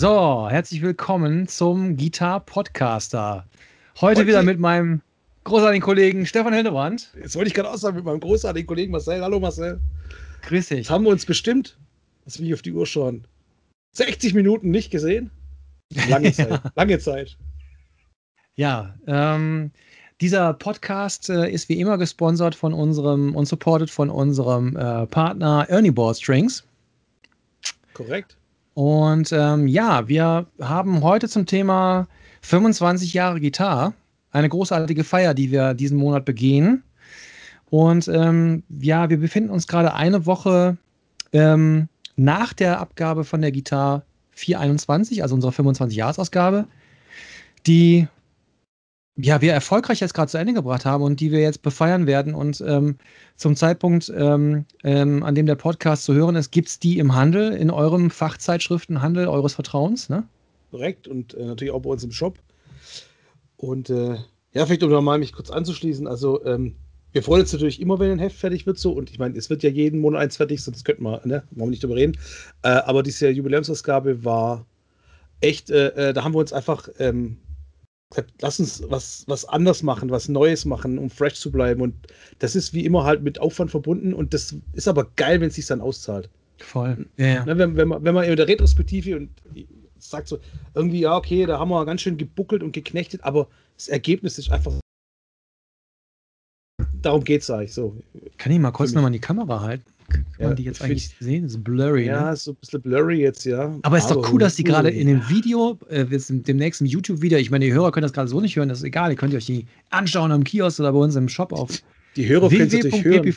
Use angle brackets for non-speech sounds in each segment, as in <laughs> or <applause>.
So, herzlich willkommen zum Gitar Podcaster. Heute, Heute wieder mit meinem großartigen Kollegen Stefan Hildebrand. Jetzt wollte ich gerade auch sagen, mit meinem großartigen Kollegen Marcel. Hallo Marcel. Grüß dich. Jetzt haben wir uns bestimmt, was will ich auf die Uhr schauen, 60 Minuten nicht gesehen. Lange <laughs> Zeit. Lange Zeit. Ja, ähm, dieser Podcast äh, ist wie immer gesponsert von unserem und supported von unserem äh, Partner Ernie Ball Strings. Korrekt. Und ähm, ja, wir haben heute zum Thema 25 Jahre Gitarre eine großartige Feier, die wir diesen Monat begehen. Und ähm, ja, wir befinden uns gerade eine Woche ähm, nach der Abgabe von der Gitarre 421, also unserer 25-Jahres-Ausgabe, die ja, wir erfolgreich jetzt gerade zu Ende gebracht haben und die wir jetzt befeiern werden. Und ähm, zum Zeitpunkt, ähm, ähm, an dem der Podcast zu hören ist, gibt es die im Handel, in eurem Fachzeitschriftenhandel eures Vertrauens, ne? Korrekt und äh, natürlich auch bei uns im Shop. Und äh, ja, vielleicht um nochmal mich kurz anzuschließen, also ähm, wir freuen uns natürlich immer, wenn ein Heft fertig wird so und ich meine, es wird ja jeden Monat eins fertig, sonst könnten wir, ne, wollen wir nicht drüber reden. Äh, aber diese Jubiläumsausgabe war echt, äh, äh, da haben wir uns einfach ähm, lass uns was, was anders machen, was Neues machen, um fresh zu bleiben. Und das ist wie immer halt mit Aufwand verbunden und das ist aber geil, wenn es sich dann auszahlt. Voll. Ja. Ne, wenn, wenn, man, wenn man in der Retrospektive und sagt so, irgendwie, ja, okay, da haben wir ganz schön gebuckelt und geknechtet, aber das Ergebnis ist einfach. Darum geht es eigentlich so. Kann ich mal kurz nochmal die Kamera halten? Kann ja, man die jetzt eigentlich sehen? Das ist blurry. Ja, ne? so ein bisschen blurry jetzt, ja. Aber es ist doch cool, dass die gerade in dem Video, äh, dem nächsten YouTube-Video, ich meine, die Hörer können das gerade so nicht hören, das ist egal, ihr könnt euch die anschauen am Kiosk oder bei uns im Shop auf die Hörer können natürlich hören.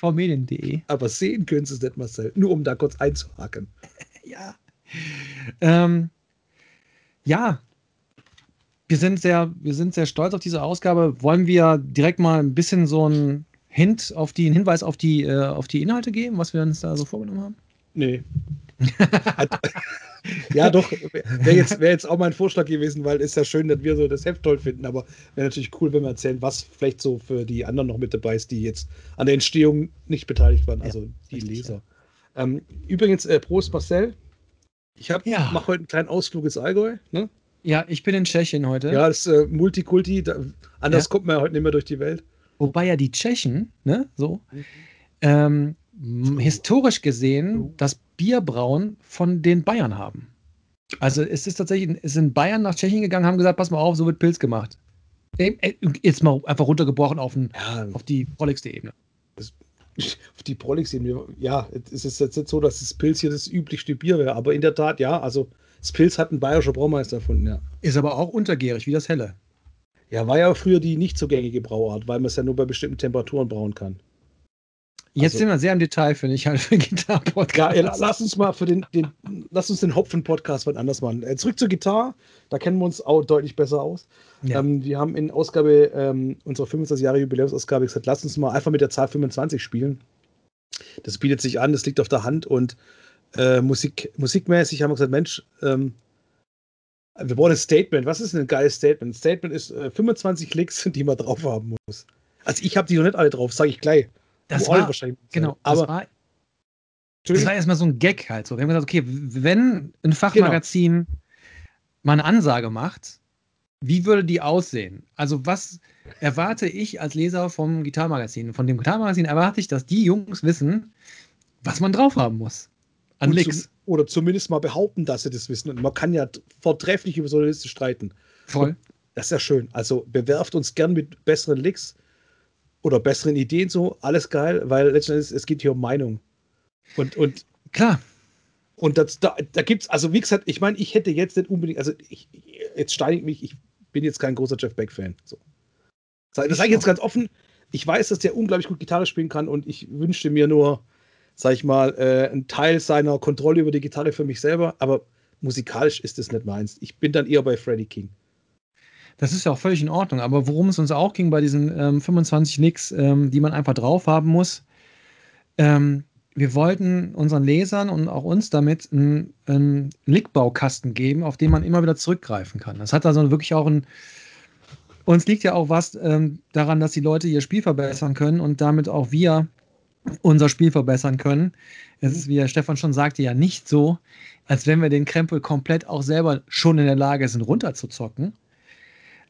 Aber sehen können sie es nicht, Marcel. Nur um da kurz einzuhaken. <laughs> ja. Ähm, ja. Wir sind, sehr, wir sind sehr stolz auf diese Ausgabe. Wollen wir direkt mal ein bisschen so ein Hint auf die, einen Hinweis auf die, äh, auf die Inhalte geben, was wir uns da so vorgenommen haben? Nee. <laughs> ja, doch, wäre jetzt, wär jetzt auch mein Vorschlag gewesen, weil es ist ja schön, dass wir so das Heft toll finden, aber wäre natürlich cool, wenn wir erzählen, was vielleicht so für die anderen noch mit dabei ist, die jetzt an der Entstehung nicht beteiligt waren, also ja, die richtig, Leser. Ja. Ähm, übrigens, äh, Prost Marcel. Ich ja. mache heute einen kleinen Ausflug ins Allgäu. Ne? Ja, ich bin in Tschechien heute. Ja, das ist äh, Multikulti. Da, anders kommt man ja heute nicht mehr durch die Welt. Wobei ja die Tschechen, ne, so, ähm, historisch gesehen das Bierbrauen von den Bayern haben. Also es ist tatsächlich, es sind Bayern nach Tschechien gegangen, haben gesagt, pass mal auf, so wird Pilz gemacht. Jetzt mal einfach runtergebrochen auf, ein, ja, auf die prolligste Ebene. <laughs> auf die prolligste Ebene, ja, es ist jetzt nicht so, dass das Pilz hier das üblichste Bier wäre, aber in der Tat, ja, also das Pilz hat ein bayerischer Braumeister erfunden, ja. Ist aber auch untergärig, wie das Helle. Ja, war ja früher die nicht so gängige Brauart, weil man es ja nur bei bestimmten Temperaturen brauen kann. Jetzt also, sind wir sehr im Detail, finde ich, halt <laughs> für Gitarre-Podcast. Ja, lass uns mal für den, den lass uns den Hopfen-Podcast mal anders machen. Äh, zurück zur Gitarre, da kennen wir uns auch deutlich besser aus. Ja. Ähm, wir haben in Ausgabe, ähm, unserer 25 Jahre Jubiläumsausgabe gesagt, lass uns mal einfach mit der Zahl 25 spielen. Das bietet sich an, das liegt auf der Hand und äh, Musik, musikmäßig haben wir gesagt, Mensch, ähm, wir wollen ein Statement. Was ist denn ein geiles Statement? Ein Statement ist äh, 25 Licks, die man drauf haben muss. Also ich habe die noch nicht alle drauf, sage ich gleich. Das war, wahrscheinlich genau, aber das war, das war erstmal so ein Gag halt so. Wir haben gesagt, okay, wenn ein Fachmagazin genau. mal eine Ansage macht, wie würde die aussehen? Also was erwarte ich als Leser vom Gitarmagazin? Von dem Gitarmagazin erwarte ich, dass die Jungs wissen, was man drauf haben muss. An Licks oder zumindest mal behaupten, dass sie das wissen. Und man kann ja vortrefflich über so eine Liste streiten. Voll. Das ist ja schön. Also bewerft uns gern mit besseren Licks oder besseren Ideen so. Alles geil, weil letztendlich es geht hier um Meinung. Und, und klar. Und das, da, da gibt es, also wie gesagt, ich meine, ich hätte jetzt nicht unbedingt, also ich, jetzt steige ich mich, ich bin jetzt kein großer Jeff Beck-Fan. So. Das sage ich jetzt ganz offen. Ich weiß, dass der unglaublich gut Gitarre spielen kann und ich wünschte mir nur, sag ich mal, äh, ein Teil seiner Kontrolle über die Gitarre für mich selber, aber musikalisch ist es nicht meins. Ich bin dann eher bei Freddie King. Das ist ja auch völlig in Ordnung, aber worum es uns auch ging bei diesen ähm, 25 Nicks, ähm, die man einfach drauf haben muss, ähm, wir wollten unseren Lesern und auch uns damit einen, einen Lickbaukasten geben, auf den man immer wieder zurückgreifen kann. Das hat also wirklich auch ein. Uns liegt ja auch was ähm, daran, dass die Leute ihr Spiel verbessern können und damit auch wir unser Spiel verbessern können. Es ist, wie der Stefan schon sagte, ja nicht so, als wenn wir den Krempel komplett auch selber schon in der Lage sind, runterzuzocken.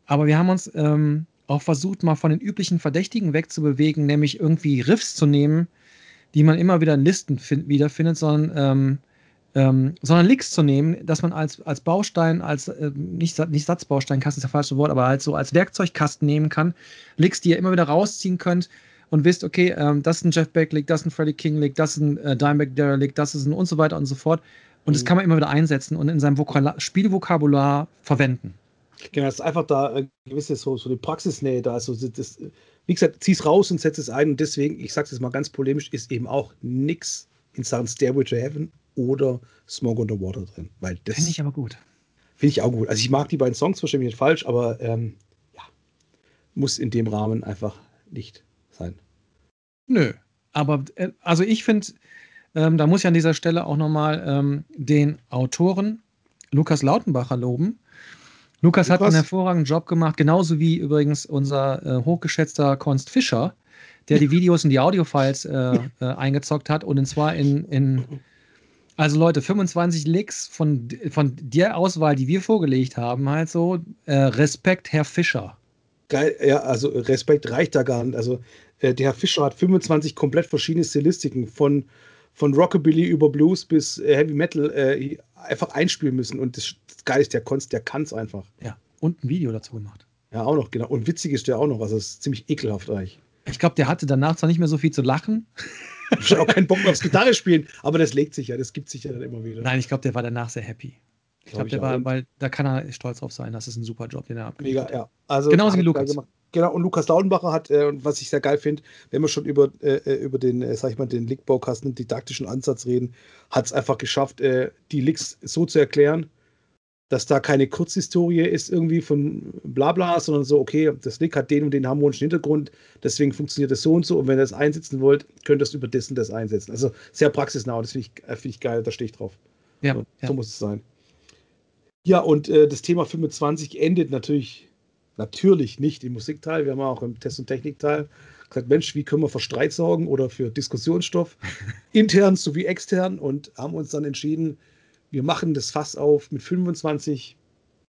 Aber wir haben uns ähm, auch versucht, mal von den üblichen Verdächtigen wegzubewegen, nämlich irgendwie Riffs zu nehmen, die man immer wieder in Listen wiederfindet, sondern, ähm, ähm, sondern Licks zu nehmen, dass man als, als Baustein, als äh, nicht, nicht Satzbausteinkasten ist das falsche Wort, aber halt so als Werkzeugkasten nehmen kann. Licks, die ihr immer wieder rausziehen könnt und wisst, okay, ähm, das ist ein Jeff Beck Lick, das ist ein Freddie King Lick, das ist ein äh, Dimebag Darrell Lick, das ist ein und so weiter und so fort. Und das mhm. kann man immer wieder einsetzen und in seinem Vokala Spielvokabular verwenden. Genau, es ist einfach da eine gewisse so, so eine Praxisnähe da. Also das, wie gesagt, zieh es raus und setz es ein. Und deswegen, ich sage es jetzt mal ganz polemisch, ist eben auch nichts in Sachen Stairway to Heaven oder Smoke Underwater drin. Finde ich aber gut. Finde ich auch gut. Also ich mag die beiden Songs wahrscheinlich nicht falsch, aber ähm, ja, muss in dem Rahmen einfach nicht sein. Nö, aber äh, also ich finde, ähm, da muss ich an dieser Stelle auch nochmal ähm, den Autoren Lukas Lautenbacher loben, Lukas, Lukas, hat einen hervorragenden Job gemacht, genauso wie übrigens unser äh, hochgeschätzter Konst Fischer, der die Videos und die Audiofiles äh, <laughs> äh, eingezockt hat und zwar in, in also Leute, 25 Licks von, von der Auswahl, die wir vorgelegt haben, halt so, äh, Respekt, Herr Fischer. Geil, ja, also Respekt reicht da gar nicht. Also äh, der Herr Fischer hat 25 komplett verschiedene Stilistiken von, von Rockabilly über Blues bis äh, Heavy Metal äh, einfach einspielen müssen. Und das, das Geile ist, der Konst, der kann es einfach. Ja, und ein Video dazu gemacht. Ja, auch noch, genau. Und witzig ist der auch noch, also es ist ziemlich ekelhaft eigentlich. Ich glaube, der hatte danach zwar nicht mehr so viel zu lachen. Ich auch keinen Bock mehr aufs Gitarre spielen, aber das legt sich ja, das gibt sich ja dann immer wieder. Nein, ich glaube, der war danach sehr happy. Ich glaube, der war, weil da kann er stolz drauf sein. Das ist ein super Job, den er abgegeben hat. ja. Also, Genauso wie Lukas. Genau, und Lukas Laudenbacher hat, äh, was ich sehr geil finde, wenn wir schon über, äh, äh über den, äh, sag ich mal, den Lickbaukasten, didaktischen Ansatz reden, hat es einfach geschafft, äh, die Licks so zu erklären, dass da keine Kurzhistorie ist irgendwie von Blabla, sondern so, okay, das Lick hat den und den harmonischen Hintergrund, deswegen funktioniert das so und so und wenn ihr das einsetzen wollt, könnt ihr das über dessen das einsetzen. Also sehr praxisnah, das finde ich, äh, find ich geil, da stehe ich drauf. Ja, so, ja. so muss es sein. Ja, und äh, das Thema 25 endet natürlich, natürlich nicht im Musikteil. Wir haben auch im Test- und Technikteil gesagt, Mensch, wie können wir für Streit sorgen oder für Diskussionsstoff, <laughs> intern sowie extern und haben uns dann entschieden, wir machen das Fass auf mit 25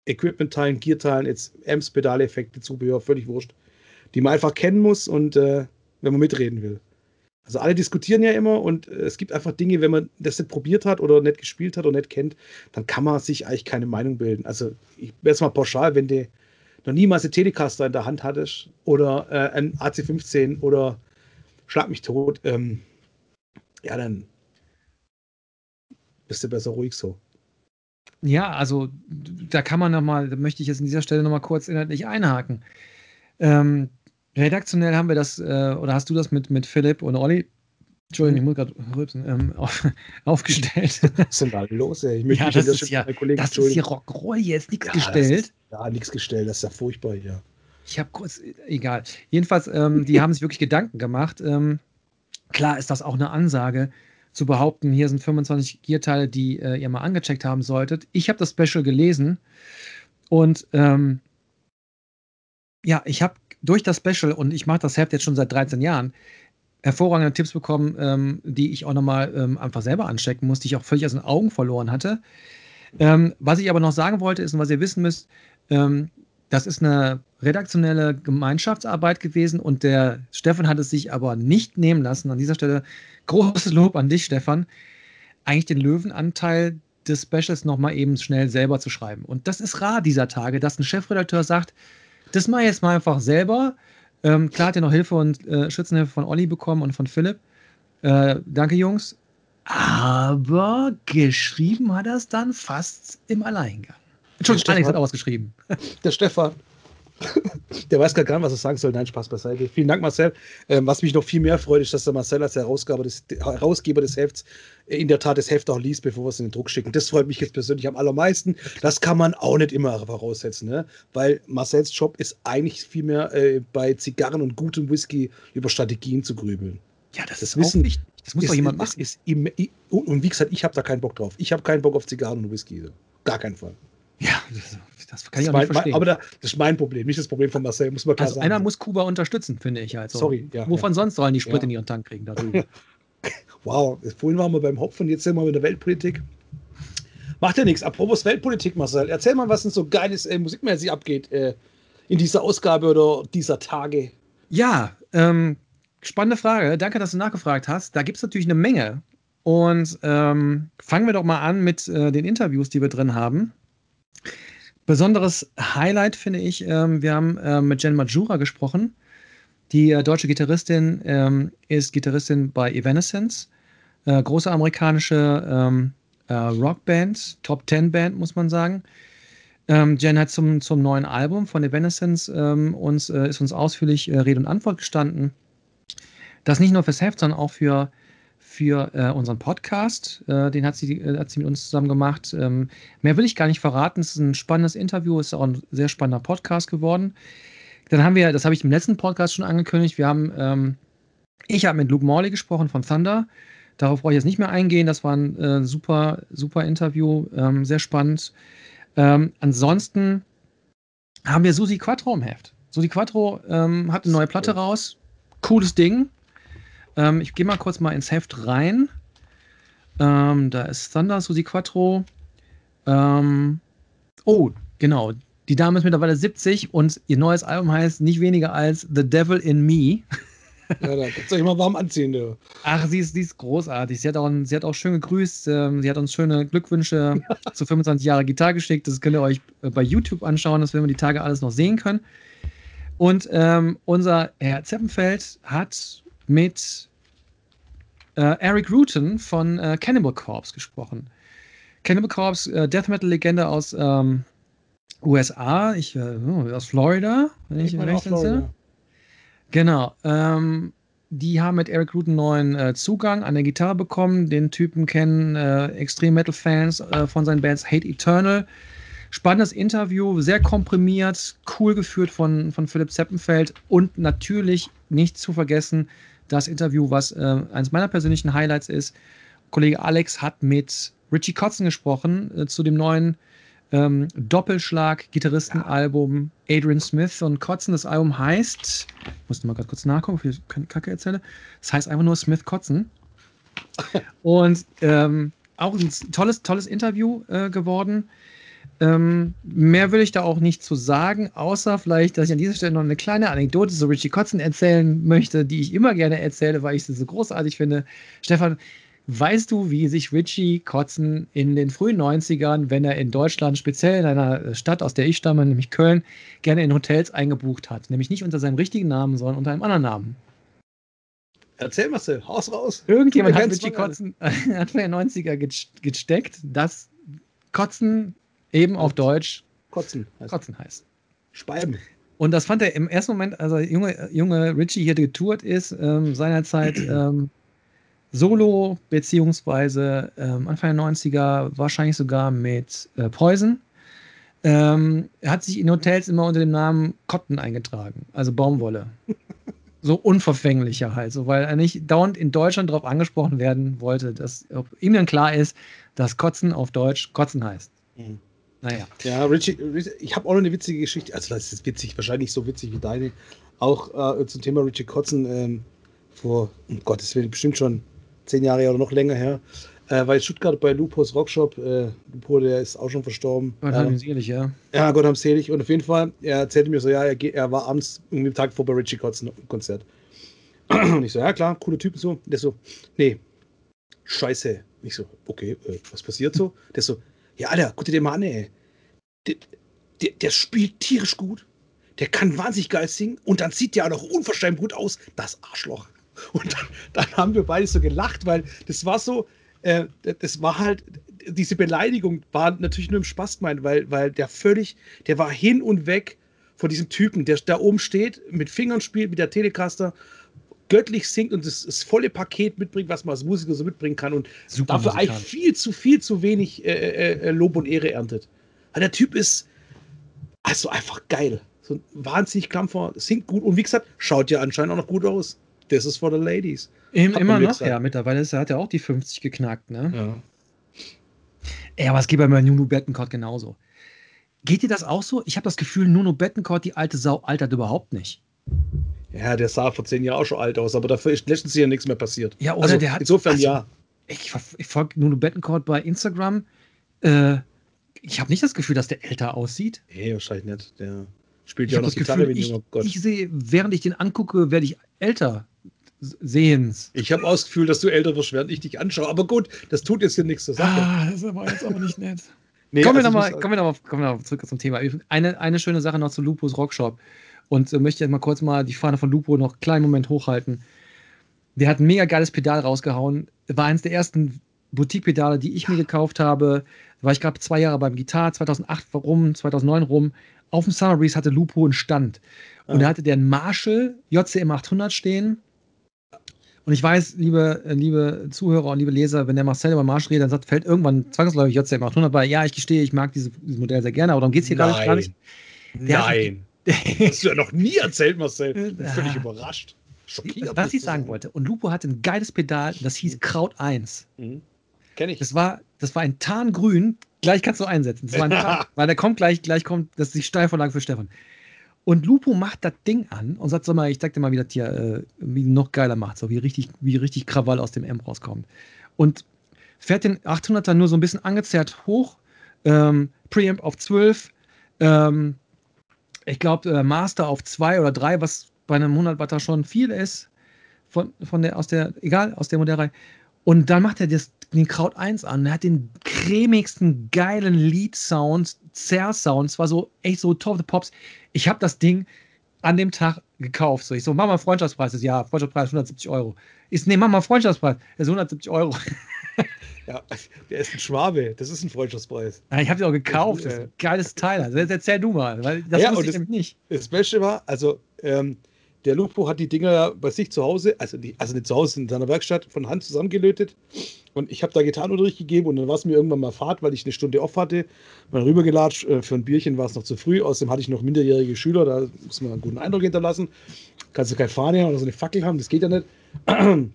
Equipment-Teilen, Gear-Teilen, jetzt Amps, Pedaleffekte, Zubehör, völlig wurscht, die man einfach kennen muss und äh, wenn man mitreden will. Also alle diskutieren ja immer und äh, es gibt einfach Dinge, wenn man das nicht probiert hat oder nicht gespielt hat oder nicht kennt, dann kann man sich eigentlich keine Meinung bilden. Also ich wäre jetzt mal pauschal, wenn du noch niemals eine Telecaster in der Hand hattest oder äh, ein AC15 oder Schlag mich tot, ähm, ja, dann bist du besser ruhig so. Ja, also da kann man nochmal, da möchte ich jetzt an dieser Stelle nochmal kurz inhaltlich einhaken. Ähm, redaktionell haben wir das, äh, oder hast du das mit, mit Philipp und Olli, Entschuldigung, ich muss gerade rülpsen, ähm, auf, <laughs> aufgestellt. Was ist denn da los, ey? Ich möchte ja, das, ist ja, das ist hier Rockroll jetzt, nichts ja, gestellt. Ist, ja, nichts gestellt, das ist ja furchtbar hier. Ich habe kurz, egal. Jedenfalls, ähm, die haben sich wirklich Gedanken gemacht. Ähm, klar ist das auch eine Ansage zu behaupten, hier sind 25 Gear-Teile, die äh, ihr mal angecheckt haben solltet. Ich habe das Special gelesen und ähm, ja, ich habe durch das Special, und ich mache das Heft jetzt schon seit 13 Jahren, hervorragende Tipps bekommen, ähm, die ich auch nochmal ähm, einfach selber anstecken musste, die ich auch völlig aus den Augen verloren hatte. Ähm, was ich aber noch sagen wollte, ist, und was ihr wissen müsst, ähm, das ist eine redaktionelle Gemeinschaftsarbeit gewesen und der Stefan hat es sich aber nicht nehmen lassen. An dieser Stelle großes Lob an dich, Stefan, eigentlich den Löwenanteil des Specials nochmal eben schnell selber zu schreiben. Und das ist rar dieser Tage, dass ein Chefredakteur sagt, das mache ich jetzt mal einfach selber. Ähm, klar hat er noch Hilfe und äh, Schützenhilfe von Olli bekommen und von Philipp. Äh, danke, Jungs. Aber geschrieben hat er es dann fast im Alleingang. Entschuldigung, Alex hat auch was geschrieben. Der Stefan. <laughs> Der weiß gar nicht, was er sagen soll. Nein, Spaß beiseite. Vielen Dank, Marcel. Ähm, was mich noch viel mehr freut, ist, dass der Marcel als Herausgeber des, Herausgeber des Hefts in der Tat das Heft auch liest, bevor wir es in den Druck schicken. Das freut mich jetzt persönlich am allermeisten. Das kann man auch nicht immer voraussetzen, ne? weil Marcels Job ist eigentlich vielmehr äh, bei Zigarren und gutem Whisky über Strategien zu grübeln. Ja, das, das ist Wissen, wichtig. Das muss ist, doch jemand machen. Ist, ist, und wie gesagt, ich habe da keinen Bock drauf. Ich habe keinen Bock auf Zigarren und Whisky. Gar keinen Fall. Ja, das, kann ich auch mein, nicht verstehen. aber da, das ist mein Problem, nicht das Problem von Marcel, muss man klar also sagen. Einer muss Kuba unterstützen, finde ich. Also. Sorry. Ja, Wovon ja. sonst sollen die Sprit ja. in ihren Tank kriegen darüber? <laughs> wow, vorhin waren wir beim Hopfen, jetzt sind wir mit der Weltpolitik. Macht ja nichts. Apropos Weltpolitik, Marcel, erzähl mal, was denn so geiles äh, musikmäßig abgeht äh, in dieser Ausgabe oder dieser Tage. Ja, ähm, spannende Frage. Danke, dass du nachgefragt hast. Da gibt es natürlich eine Menge. Und ähm, fangen wir doch mal an mit äh, den Interviews, die wir drin haben. Besonderes Highlight finde ich, ähm, wir haben äh, mit Jen Majura gesprochen. Die äh, deutsche Gitarristin ähm, ist Gitarristin bei Evanescence, äh, große amerikanische ähm, äh, Rockband, Top Ten Band, muss man sagen. Ähm, Jen hat zum, zum neuen Album von Evanescence ähm, uns, äh, ist uns ausführlich äh, Rede und Antwort gestanden. Das nicht nur fürs Heft, sondern auch für, für äh, unseren Podcast. Äh, den hat sie, äh, hat sie mit uns zusammen gemacht. Ähm, mehr will ich gar nicht verraten. Es ist ein spannendes Interview, es ist auch ein sehr spannender Podcast geworden. Dann haben wir, das habe ich im letzten Podcast schon angekündigt, wir haben, ähm, ich habe mit Luke Morley gesprochen von Thunder. Darauf brauche ich jetzt nicht mehr eingehen. Das war ein äh, super, super Interview, ähm, sehr spannend. Ähm, ansonsten haben wir Susi Quattro im Heft. Susi Quattro ähm, hat eine neue Platte raus. Cooles Ding. Ähm, ich gehe mal kurz mal ins Heft rein. Ähm, da ist Thunder, Susi Quattro. Ähm, oh, genau. Die Dame ist mittlerweile 70 und ihr neues Album heißt nicht weniger als The Devil in Me. Ja, da kannst du euch mal warm anziehen, du. Ach, sie ist, sie ist großartig. Sie hat, auch, sie hat auch schön gegrüßt. Ähm, sie hat uns schöne Glückwünsche <laughs> zu 25 Jahre Gitarre geschickt. Das könnt ihr euch äh, bei YouTube anschauen, das werden wir die Tage alles noch sehen können. Und ähm, unser Herr Zeppenfeld hat mit äh, Eric Rutan von äh, Cannibal Corpse gesprochen. Cannibal Corpse, äh, Death Metal Legende aus ähm, USA, ich, äh, oh, aus Florida, wenn ich, ich recht entsinne. Genau. Ähm, die haben mit Eric einen neuen äh, Zugang an der Gitarre bekommen. Den Typen kennen äh, Extreme Metal-Fans äh, von seinen Bands Hate Eternal. Spannendes Interview, sehr komprimiert, cool geführt von, von Philipp Zeppenfeld und natürlich nicht zu vergessen das Interview, was äh, eines meiner persönlichen Highlights ist. Kollege Alex hat mit Richie Kotzen gesprochen äh, zu dem neuen ähm, Doppelschlag-Gitarristenalbum Adrian Smith und Kotzen. Das Album heißt, ich musste mal gerade kurz nachgucken, ob ich keine Kacke erzähle. Das heißt einfach nur Smith Kotzen. <laughs> und ähm, auch ein tolles, tolles Interview äh, geworden. Ähm, mehr will ich da auch nicht zu sagen, außer vielleicht, dass ich an dieser Stelle noch eine kleine Anekdote zu Richie Kotzen erzählen möchte, die ich immer gerne erzähle, weil ich sie so großartig finde. Stefan, Weißt du, wie sich Richie Kotzen in den frühen 90ern, wenn er in Deutschland, speziell in einer Stadt, aus der ich stamme, nämlich Köln, gerne in Hotels eingebucht hat? Nämlich nicht unter seinem richtigen Namen, sondern unter einem anderen Namen. Erzähl, Marcel, haus raus. Irgendjemand hat Richie Kotzen Anfang der 90er gesteckt, dass Kotzen eben auf Deutsch Kotzen heißt. Kotzen heißt. Speiben. Und das fand er im ersten Moment, also junge, junge Richie hier getourt ist, ähm, seinerzeit <clears throat> ähm, Solo, beziehungsweise ähm, Anfang der 90er wahrscheinlich sogar mit äh, Poison. Ähm, er hat sich in Hotels immer unter dem Namen Cotton eingetragen, also Baumwolle. <laughs> so unverfänglicher halt, so, weil er nicht dauernd in Deutschland darauf angesprochen werden wollte, dass ob ihm dann klar ist, dass Kotzen auf Deutsch Kotzen heißt. Mhm. Naja. Ja, Richie, ich habe auch noch eine witzige Geschichte, also das ist witzig, wahrscheinlich so witzig wie deine, auch äh, zum Thema Richie Kotzen ähm, vor, um Gottes Willen, bestimmt schon zehn Jahre oder noch länger her, äh, in Stuttgart bei Lupos Rockshop. Äh, Lupo, der ist auch schon verstorben. Gott haben selig, ja. Ja, Gott haben selig. Und auf jeden Fall, er erzählte mir so, ja, er, er war abends irgendwie am Tag vor bei Richie Kotzen Konzert. <clears throat> Und ich so, ja klar, coole Typen so. Der so, nee, scheiße. Ich so, okay, äh, was passiert so? Der so, ja, Alter, guck dir den mal an, ey. Der, der, der spielt tierisch gut. Der kann wahnsinnig geil singen und dann sieht der auch noch unverschämt gut aus. Das Arschloch. Und dann, dann, haben wir beide so gelacht, weil das war so, äh, das war halt, diese Beleidigung war natürlich nur im Spaß gemeint, weil, weil der völlig, der war hin und weg von diesem Typen, der da oben steht, mit Fingern spielt, mit der Telecaster, göttlich singt und das, das volle Paket mitbringt, was man als Musiker so mitbringen kann und Super dafür eigentlich viel zu, viel zu wenig äh, äh, äh, Lob und Ehre erntet. Weil der Typ ist also einfach geil. So ein wahnsinnig Klampfer, singt gut und wie gesagt, schaut ja anscheinend auch noch gut aus. This is for the ladies. Im, immer noch, ja. Mittlerweile ist, hat er auch die 50 geknackt, ne? Ja. Ja, aber es geht bei Nunu Bettencourt genauso. Geht dir das auch so? Ich habe das Gefühl, Nuno Bettencourt, die alte Sau, altert überhaupt nicht. Ja, der sah vor zehn Jahren auch schon alt aus, aber dafür ist letztens ja nichts mehr passiert. Ja, oder also, der hat. Insofern also, ja. Ich, ich folge Nuno Bettencourt bei Instagram. Äh, ich habe nicht das Gefühl, dass der älter aussieht. Nee, wahrscheinlich nicht. Der spielt ich ja auch noch Gitarre Gefühl, wie ich, Gott. Ich sehe, während ich den angucke, werde ich älter sehens. Ich habe auch das Gefühl, dass du älter wirst, während ich dich anschaue. Aber gut, das tut jetzt hier nichts zur Sache. Ah, das ist aber jetzt aber nicht nett. <laughs> nee, kommen, wir also noch mal, kommen, wir noch mal, kommen wir noch zurück zum Thema. Eine, eine schöne Sache noch zu Lupus Rockshop. Und äh, möchte jetzt mal kurz mal die Fahne von Lupo noch einen kleinen Moment hochhalten. Der hat ein mega geiles Pedal rausgehauen. War eines der ersten Boutique-Pedale, die ich mir gekauft habe. Da war ich gerade zwei Jahre beim Gitarre, 2008 rum, 2009 rum. Auf dem Summer Breeze hatte Lupo einen Stand. Und da hatte der einen Marshall JCM 800 stehen. Und ich weiß, liebe, liebe Zuhörer und liebe Leser, wenn der Marcel über Marshall redet, dann sagt, fällt irgendwann zwangsläufig JCM 800 bei. Ja, ich gestehe, ich mag diese, dieses Modell sehr gerne, aber darum geht es hier Nein. gar nicht. Der Nein. <laughs> Hast du ja noch nie erzählt, Marcel. Bin völlig überrascht. Schockiert. Was ich sagen wollte. Und Lupo hatte ein geiles Pedal, das hieß Kraut 1. Mhm. Kenn ich. Das war, das war ein Tarngrün. Gleich kannst du einsetzen. Das war ein <laughs> Tarn, weil der kommt gleich, gleich kommt, das ist die Steilvorlage für Stefan. Und Lupo macht das Ding an und sagt, sag mal, ich zeig dir mal, wie das hier äh, wie noch geiler macht, so wie richtig, wie richtig Krawall aus dem M rauskommt. Und fährt den 800er nur so ein bisschen angezerrt hoch, ähm, Preamp auf 12, ähm, ich glaube, äh, Master auf 2 oder 3, was bei einem 100 Watter schon viel ist, von, von der, aus der, egal, aus der Modellreihe. Und dann macht er das, den Kraut 1 an. Er hat den cremigsten, geilen Lead-Sound, Zerr-Sound. Es war so echt so top of the pops. Ich habe das Ding an dem Tag gekauft. So, ich so, mach mal Freundschaftspreis. Ja, Freundschaftspreis 170 Euro. Ich so, nee, mach mal Freundschaftspreis. Das ist 170 Euro. <laughs> <laughs> Ja, der ist ein Schwabe. Das ist ein Freundschaftspreis. Ja, ich habe die auch gekauft. Das ist ein geiles Teil. Also erzähl du mal, weil das ja, wusste ich das, nicht. Das Beste war, also ähm, der Lupo hat die Dinger ja bei sich zu Hause, also, die, also nicht zu Hause, in seiner Werkstatt, von Hand zusammengelötet. Und ich habe da Gitarrenunterricht gegeben und dann war es mir irgendwann mal Fahrt, weil ich eine Stunde off hatte. Mal rübergelatscht, äh, für ein Bierchen war es noch zu früh. Außerdem hatte ich noch minderjährige Schüler, da muss man einen guten Eindruck hinterlassen. Kannst du keine Fahne oder so eine Fackel haben, das geht ja nicht. <clears throat>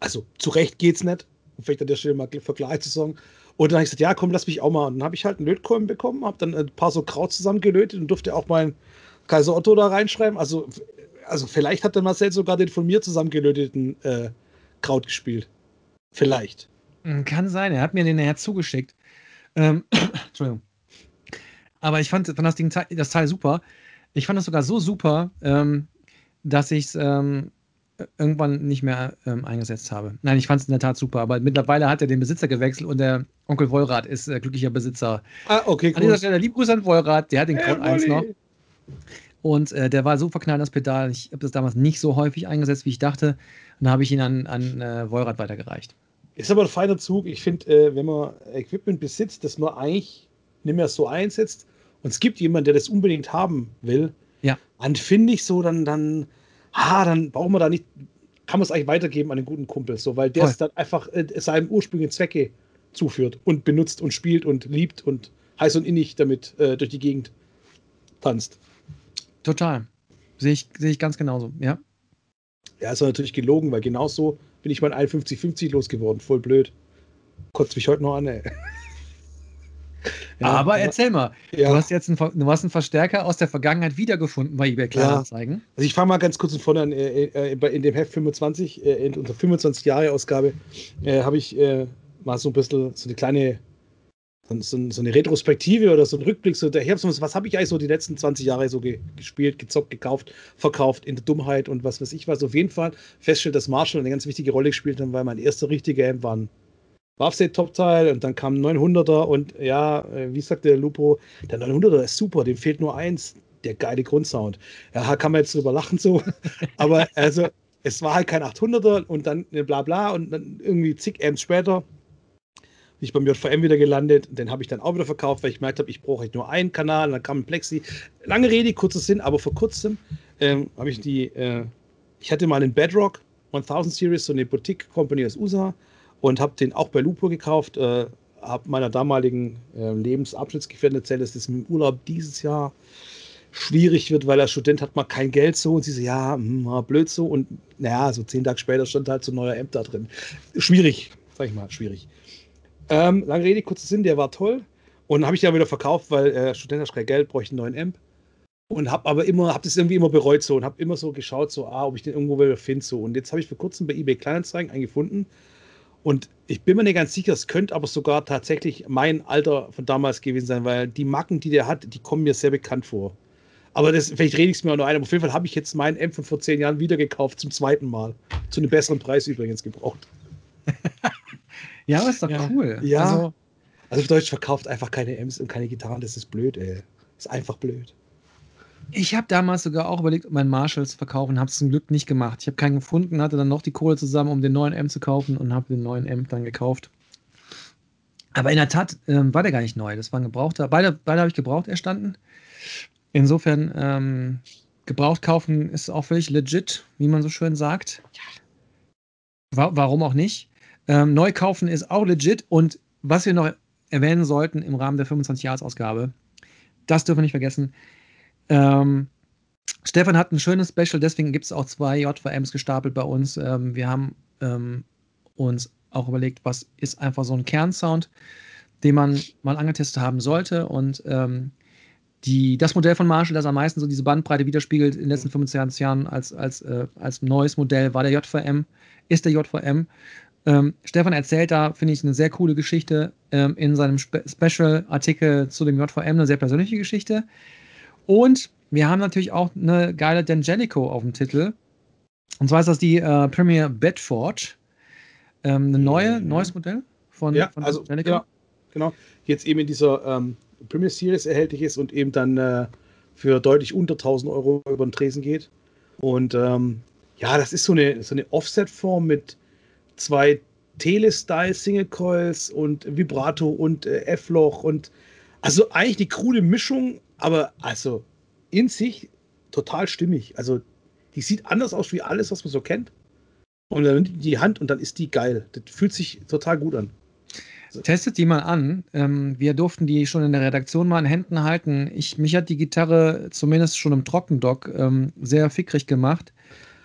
Also, zu Recht geht's nicht um vielleicht an der Stelle mal für Klarheit zu sagen. Und dann habe ich gesagt, ja, komm, lass mich auch mal. Und dann habe ich halt einen Lötkolben bekommen, habe dann ein paar so Kraut zusammengelötet und durfte auch meinen Kaiser Otto da reinschreiben. Also, also vielleicht hat der Marcel sogar den von mir zusammengelöteten äh, Kraut gespielt. Vielleicht. Hm, kann sein, er hat mir den nachher zugeschickt. Ähm, <coughs> Entschuldigung. Aber ich fand, fand das, Ding, das Teil super. Ich fand das sogar so super, ähm, dass ich es ähm, irgendwann nicht mehr ähm, eingesetzt habe. Nein, ich fand es in der Tat super, aber mittlerweile hat er den Besitzer gewechselt und der Onkel Wollrad ist äh, glücklicher Besitzer. Ah, okay, cool. An dieser Stelle liebe Grüße an Wollrad, der hat den Code hey, 1 noch. Und äh, der war so verknallt, das Pedal. Ich habe das damals nicht so häufig eingesetzt, wie ich dachte. Und dann habe ich ihn an, an äh, Wollrad weitergereicht. Ist aber ein feiner Zug. Ich finde, äh, wenn man Equipment besitzt, das man eigentlich nicht mehr so einsetzt und es gibt jemanden, der das unbedingt haben will, ja. dann finde ich so, dann, dann ah, dann brauchen wir da nicht, kann man es eigentlich weitergeben an den guten Kumpel, so, weil der es dann einfach äh, seinem ursprünglichen Zwecke zuführt und benutzt und spielt und liebt und heiß und innig damit äh, durch die Gegend tanzt. Total. Sehe ich, seh ich ganz genauso, ja. Ja, ist natürlich gelogen, weil genauso bin ich mein 51-50 losgeworden. Voll blöd. Kotzt mich heute noch an, ey. <laughs> Ja, aber erzähl mal, ja. du hast jetzt einen, du hast einen Verstärker aus der Vergangenheit wiedergefunden bei eBay Kleinanzeigen. Ja. Also ich fange mal ganz kurz von vorne an. Äh, äh, in dem Heft 25, äh, in unserer 25 Jahre Ausgabe, habe ich mal so ein bisschen so eine kleine so, eine Retrospektive oder so ein Rückblick. So der Herbst, was habe ich eigentlich so die letzten 20 Jahre so ge gespielt, gezockt, gekauft, verkauft in der Dummheit und was weiß ich was. Auf jeden Fall feststellt, dass Marshall eine ganz wichtige Rolle gespielt hat, weil mein erster richtiger M war ein Warfset-Top-Teil und dann kam ein 900er und ja, äh, wie sagt der Lupo, der 900er ist super, dem fehlt nur eins, der geile Grundsound. Ja, kann man jetzt drüber lachen so, <laughs> aber also es war halt kein 800er und dann bla bla und dann irgendwie zig Amps später bin ich beim JVM wieder gelandet. Den habe ich dann auch wieder verkauft, weil ich gemerkt habe, ich brauche nur einen Kanal. Dann kam ein Plexi. Lange Rede, kurzer Sinn, aber vor kurzem ähm, habe ich die, äh, ich hatte mal einen Bedrock 1000 Series, so eine Boutique Company aus USA und habe den auch bei Lupo gekauft. Äh, habe meiner damaligen äh, Lebensabschnittsgefährtin erzählt, dass das im Urlaub dieses Jahr schwierig wird, weil als Student hat man kein Geld so und sie so, ja, mh, hm, blöd so und naja, so zehn Tage später stand halt so ein neuer Amp da drin. Schwierig, sag ich mal, schwierig. Ähm, lange Rede, kurzer Sinn, der war toll Und habe ich dann wieder verkauft, weil äh, Student hat kein Geld, bräuchte einen neuen Amp. Und habe aber immer, habe das irgendwie immer bereut so und habe immer so geschaut, so, ah, ob ich den irgendwo wieder finde. So. Und jetzt habe ich vor kurzem bei eBay Kleinanzeigen einen gefunden. Und ich bin mir nicht ganz sicher, es könnte aber sogar tatsächlich mein Alter von damals gewesen sein, weil die Macken, die der hat, die kommen mir sehr bekannt vor. Aber das, vielleicht rede ich es mir auch noch ein. Aber auf jeden Fall habe ich jetzt meinen M von vor zehn Jahren wieder gekauft, zum zweiten Mal. Zu einem besseren Preis übrigens gebraucht. <laughs> ja, aber ist doch ja. cool. Ja. Also, also auf Deutsch verkauft einfach keine M's und keine Gitarren. Das ist blöd, ey. ist einfach blöd. Ich habe damals sogar auch überlegt, meinen Marshall zu verkaufen, habe es zum Glück nicht gemacht. Ich habe keinen gefunden, hatte dann noch die Kohle zusammen, um den neuen M zu kaufen und habe den neuen M dann gekauft. Aber in der Tat ähm, war der gar nicht neu. Das war ein gebrauchter. Beide, beide habe ich gebraucht erstanden. Insofern, ähm, gebraucht kaufen ist auch völlig legit, wie man so schön sagt. Wa warum auch nicht? Ähm, neu kaufen ist auch legit. Und was wir noch erwähnen sollten im Rahmen der 25-Jahres-Ausgabe, das dürfen wir nicht vergessen. Ähm, Stefan hat ein schönes Special, deswegen gibt es auch zwei JVMs gestapelt bei uns. Ähm, wir haben ähm, uns auch überlegt, was ist einfach so ein Kernsound, den man mal angetestet haben sollte. Und ähm, die, das Modell von Marshall, das am meisten so diese Bandbreite widerspiegelt in den letzten 25 Jahren als, als, äh, als neues Modell, war der JVM, ist der JVM. Ähm, Stefan erzählt da, finde ich, eine sehr coole Geschichte ähm, in seinem Spe Special-Artikel zu dem JVM, eine sehr persönliche Geschichte. Und wir haben natürlich auch eine geile Dangelico auf dem Titel. Und zwar ist das die äh, Premier Bedford. Ähm, ein neue, mhm. neues Modell von, ja, von also, Dangelico. Ja, genau. Jetzt eben in dieser ähm, Premier Series erhältlich ist und eben dann äh, für deutlich unter 1000 Euro über den Tresen geht. Und ähm, ja, das ist so eine, so eine Offset-Form mit zwei Tele-Style Single Coils und Vibrato und äh, F-Loch und also eigentlich die krude Mischung, aber also in sich total stimmig. Also die sieht anders aus wie alles, was man so kennt. Und dann nimmt die Hand und dann ist die geil. Das fühlt sich total gut an. Testet die mal an. Ähm, wir durften die schon in der Redaktion mal in Händen halten. Ich, mich hat die Gitarre zumindest schon im Trockendock ähm, sehr fickrig gemacht.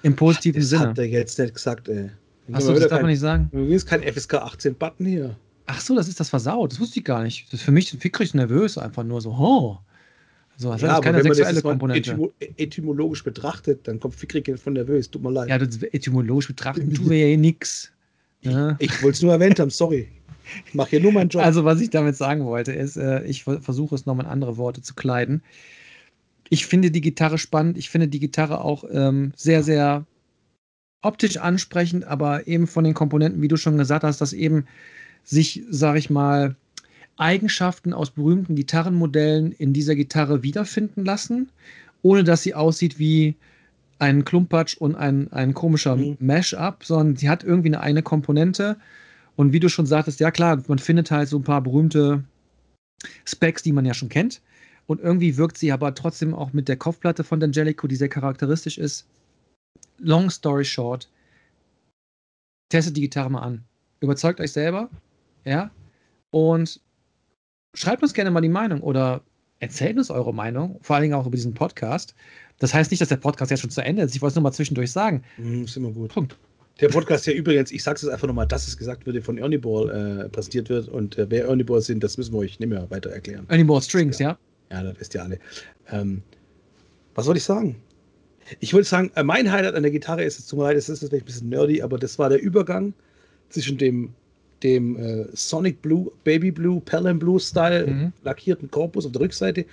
Im positiven das Sinne. Das hat er jetzt nicht gesagt, ey. Achso, das darf man nicht sagen. Du ist kein FSK 18 Button hier. Ach so, das ist das versaut. Das wusste ich gar nicht. Das ist für mich fickrig nervös, einfach nur so, oh. So, das ja, hat keine sexuelle Komponente. Etymo etymologisch betrachtet, dann kommt fickrig von nervös. Tut mir leid. Ja, das, etymologisch betrachten tun wir ja eh nix. Ja. Ich, ich wollte es nur erwähnt haben, sorry. Ich mache hier nur meinen Job. Also, was ich damit sagen wollte, ist, äh, ich versuche es nochmal in andere Worte zu kleiden. Ich finde die Gitarre spannend. Ich finde die Gitarre auch ähm, sehr, sehr optisch ansprechend, aber eben von den Komponenten, wie du schon gesagt hast, dass eben sich, sag ich mal, Eigenschaften aus berühmten Gitarrenmodellen in dieser Gitarre wiederfinden lassen, ohne dass sie aussieht wie ein Klumpatsch und ein, ein komischer mhm. Mash-up, sondern sie hat irgendwie eine eigene Komponente und wie du schon sagtest, ja klar, man findet halt so ein paar berühmte Specs, die man ja schon kennt. Und irgendwie wirkt sie aber trotzdem auch mit der Kopfplatte von D'Angelico, die sehr charakteristisch ist. Long story short, testet die Gitarre mal an. Überzeugt euch selber, ja, und schreibt uns gerne mal die Meinung oder erzählt uns eure Meinung, vor allen Dingen auch über diesen Podcast. Das heißt nicht, dass der Podcast jetzt schon zu Ende ist. Ich wollte es nur mal zwischendurch sagen. Mhm, ist immer gut. Punkt. Der Podcast ja übrigens, ich sage es einfach nochmal, dass es gesagt wird, von Ernie Ball äh, präsentiert wird. Und äh, wer Ernie Ball sind, das müssen wir euch nicht mehr weiter erklären. Ernie Ball Strings, ja. Ja, das wisst ihr alle. Ähm, was soll ich sagen? Ich wollte sagen, äh, mein Highlight an der Gitarre ist, es tut mir leid, es ist vielleicht ein bisschen nerdy, aber das war der Übergang zwischen dem, dem äh, Sonic Blue, Baby Blue, Pelham Blue Style mhm. lackierten Korpus auf der Rückseite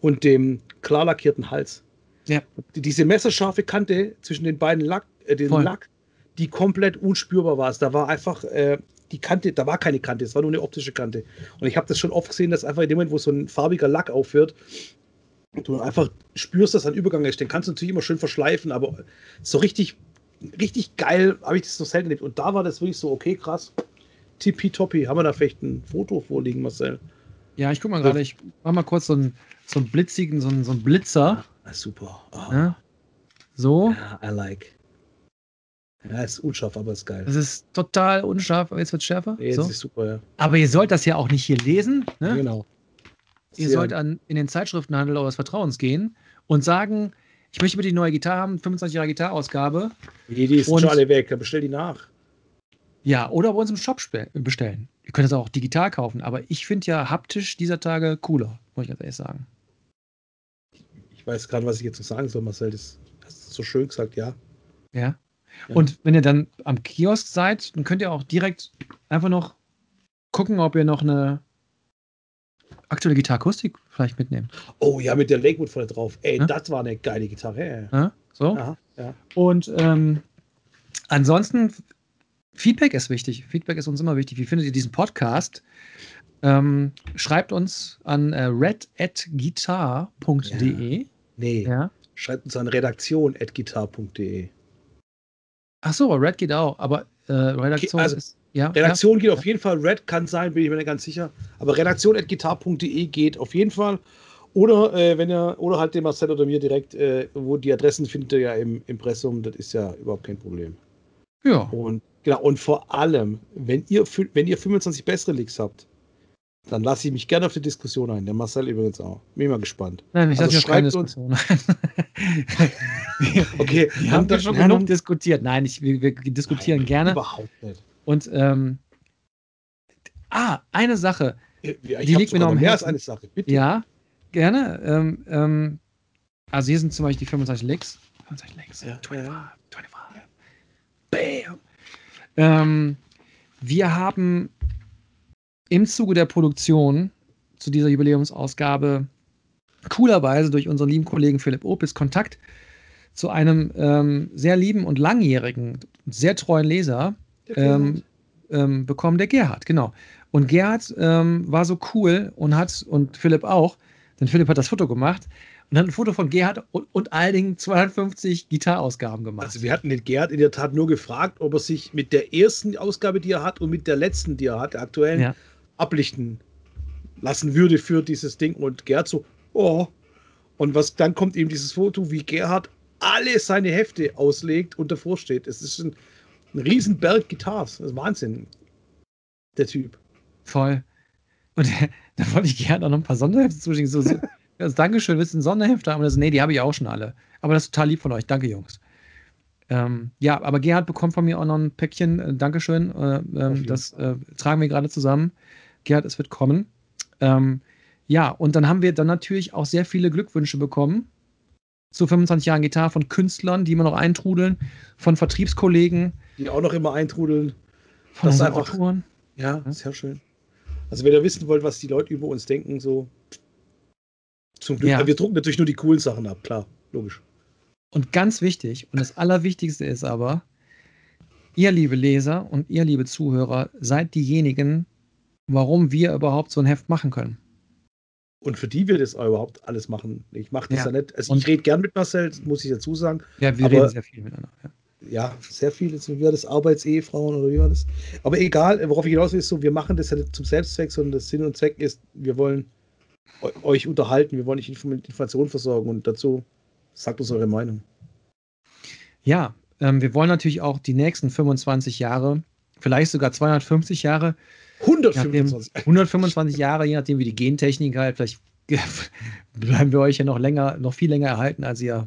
und dem klar lackierten Hals. Ja. Diese messerscharfe Kante zwischen den beiden Lack, äh, den Lack die komplett unspürbar war. Da war einfach äh, die Kante, da war keine Kante, es war nur eine optische Kante. Und ich habe das schon oft gesehen, dass einfach in dem Moment, wo so ein farbiger Lack aufhört, du einfach spürst, dass ein Übergang ist. Den kannst du natürlich immer schön verschleifen, aber so richtig, richtig geil habe ich das so selten erlebt. Und da war das wirklich so, okay, krass, tippitoppi. Haben wir da vielleicht ein Foto vorliegen, Marcel? Ja, ich guck mal gerade, ich mach mal kurz so einen, so einen blitzigen, so einen, so einen Blitzer. Ah, super. Oh. Ja? So. Ja, I like. Ja, ist unscharf, aber ist geil. Das ist total unscharf, aber jetzt wird es schärfer. Jetzt so. ist super, ja. Aber ihr sollt das ja auch nicht hier lesen. Ne? Genau. Ihr Sehr sollt an, in den Zeitschriftenhandel eures Vertrauens gehen und sagen, ich möchte bitte die neue Gitarre haben, 25 Jahre Gitarrausgabe. Die, die ist schon alle weg, bestell die nach. Ja, oder bei uns im Shop bestellen. Ihr könnt es auch digital kaufen, aber ich finde ja haptisch dieser Tage cooler, muss ich ganz ehrlich sagen. Ich weiß gerade, was ich jetzt noch sagen soll, Marcel. Das hast du so schön gesagt, ja. Ja. ja. Und wenn ihr dann am Kiosk seid, dann könnt ihr auch direkt einfach noch gucken, ob ihr noch eine aktuelle Gitarre-Akustik vielleicht mitnehmen. Oh ja, mit der Lakewood vorne drauf. Ey, ja? das war eine geile Gitarre. Ja, so. Aha, ja. Und ähm, ansonsten, Feedback ist wichtig. Feedback ist uns immer wichtig. Wie findet ihr diesen Podcast? Ähm, schreibt uns an äh, red.guitar.de. Ja. Nee. Ja? Schreibt uns an redaktion.guitar.de. Ach so, Red geht auch, aber äh, Redaktion also, ist. Ja, Redaktion ja. geht auf jeden Fall. Red kann sein, bin ich mir nicht ganz sicher. Aber redaktion.gitar.de geht auf jeden Fall. Oder äh, wenn ihr, oder halt dem Marcel oder mir direkt, äh, wo die Adressen findet ihr ja im Impressum, das ist ja überhaupt kein Problem. Ja. Und genau, und vor allem, wenn ihr, wenn ihr 25 bessere Leaks habt, dann lasse ich mich gerne auf die Diskussion ein. Der Marcel übrigens auch. Bin mal gespannt. Nein, ich also schreibt uns. <laughs> okay, wir haben da schon genug diskutiert. Nein, ich, wir, wir diskutieren Nein, gerne. Überhaupt nicht. Und ähm, ah, eine Sache. Ja, die liegt mir noch am Herzen. Eine Sache, bitte. Ja, gerne. Ähm, ähm, also hier sind zum Beispiel die 25 Licks. 25 Licks. Ja, 25. Ja. 25. Bam. Ähm, wir haben im Zuge der Produktion zu dieser Jubiläumsausgabe coolerweise durch unseren lieben Kollegen Philipp Opis Kontakt zu einem ähm, sehr lieben und langjährigen, sehr treuen Leser ähm, ähm, bekommen, der Gerhard, genau. Und Gerhard ähm, war so cool und hat, und Philipp auch, denn Philipp hat das Foto gemacht und hat ein Foto von Gerhard und, und allen Dingen 250 Gitarausgaben gemacht. Also wir hatten den Gerhard in der Tat nur gefragt, ob er sich mit der ersten Ausgabe, die er hat, und mit der letzten, die er hat, der aktuellen, ja. ablichten lassen würde für dieses Ding. Und Gerhard so, oh. Und was dann kommt ihm dieses Foto, wie Gerhard alle seine Hefte auslegt und davor steht. Es ist ein ein Riesenberg Guitars. Das ist Wahnsinn. Der Typ. Voll. Und <laughs> da wollte ich gerne auch noch ein paar Sonderhefte zuschicken. So, so, also, Dankeschön, willst du ein Sonderheft haben? Das, nee, die habe ich auch schon alle. Aber das ist total lieb von euch. Danke, Jungs. Ähm, ja, aber Gerhard bekommt von mir auch noch ein Päckchen. Äh, Dankeschön. Äh, ähm, das äh, tragen wir gerade zusammen. Gerhard, es wird kommen. Ähm, ja, und dann haben wir dann natürlich auch sehr viele Glückwünsche bekommen zu 25 Jahren Gitarre von Künstlern, die immer noch eintrudeln, von Vertriebskollegen. Die auch noch immer eintrudeln. Von das einfach, Autoren. Ja, ja, sehr schön. Also wenn ihr wissen wollt, was die Leute über uns denken, so zum Glück. Ja. Wir drucken natürlich nur die coolen Sachen ab, klar, logisch. Und ganz wichtig, und das Allerwichtigste ist aber, ihr liebe Leser und ihr liebe Zuhörer, seid diejenigen, warum wir überhaupt so ein Heft machen können und für die wir das überhaupt alles machen. Ich mache das ja, ja nicht. Also ich rede gern mit Marcel, muss ich dazu sagen. Ja, wir reden sehr viel miteinander. Ja, ja sehr viel. Jetzt, wie war das? Arbeitsehefrauen oder wie war das? Aber egal, worauf ich hinaus will, ist so, wir machen das ja nicht zum Selbstzweck, sondern das Sinn und Zweck ist, wir wollen euch unterhalten, wir wollen euch mit Informationen versorgen und dazu sagt uns eure Meinung. Ja, ähm, wir wollen natürlich auch die nächsten 25 Jahre, vielleicht sogar 250 Jahre 125. 125 Jahre, je nachdem wie die Gentechnik halt, vielleicht <laughs> bleiben wir euch ja noch länger, noch viel länger erhalten, als ihr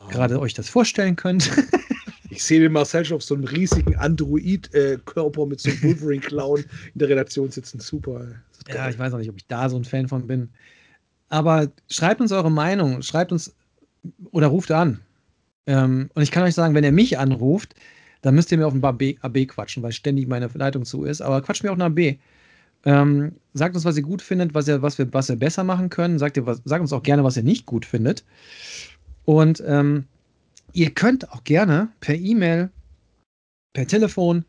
oh. gerade euch das vorstellen könnt. <laughs> Ich sehe den Marcel schon auf so einem riesigen Android-Körper mit so einem Wolverine-Clown in der Redaktion sitzen. Super. Ja, ich weiß auch nicht, ob ich da so ein Fan von bin. Aber schreibt uns eure Meinung, schreibt uns oder ruft an. Ähm, und ich kann euch sagen, wenn ihr mich anruft, dann müsst ihr mir auf ein AB, AB quatschen, weil ständig meine Leitung zu ist. Aber quatscht mir auch ein AB. Ähm, sagt uns, was ihr gut findet, was ihr, was wir, was wir besser machen können. Sagt, ihr, was, sagt uns auch gerne, was ihr nicht gut findet. Und ähm, ihr könnt auch gerne per E-Mail, per Telefon,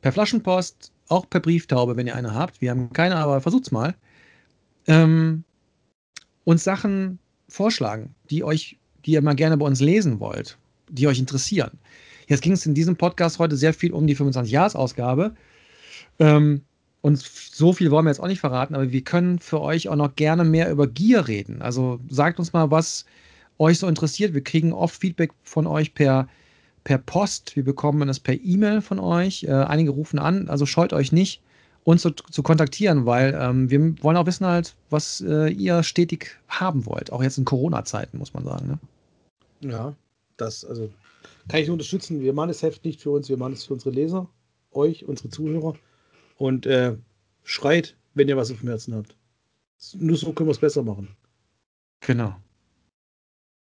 per Flaschenpost, auch per Brieftaube, wenn ihr eine habt. Wir haben keine, aber versucht's mal. Ähm, uns Sachen vorschlagen, die euch, die ihr mal gerne bei uns lesen wollt, die euch interessieren. Jetzt ging es in diesem Podcast heute sehr viel um die 25-Jahres-Ausgabe. Ähm, und so viel wollen wir jetzt auch nicht verraten, aber wir können für euch auch noch gerne mehr über Gier reden. Also sagt uns mal, was euch so interessiert. Wir kriegen oft Feedback von euch per, per Post. Wir bekommen das per E-Mail von euch. Äh, einige rufen an, also scheut euch nicht, uns zu, zu kontaktieren, weil ähm, wir wollen auch wissen halt, was äh, ihr stetig haben wollt. Auch jetzt in Corona-Zeiten, muss man sagen. Ne? Ja, das, also kann ich nur unterstützen. Wir machen das Heft nicht für uns, wir machen es für unsere Leser. euch, unsere Zuhörer. Und äh, schreit, wenn ihr was auf dem Herzen habt. Nur so können wir es besser machen. Genau.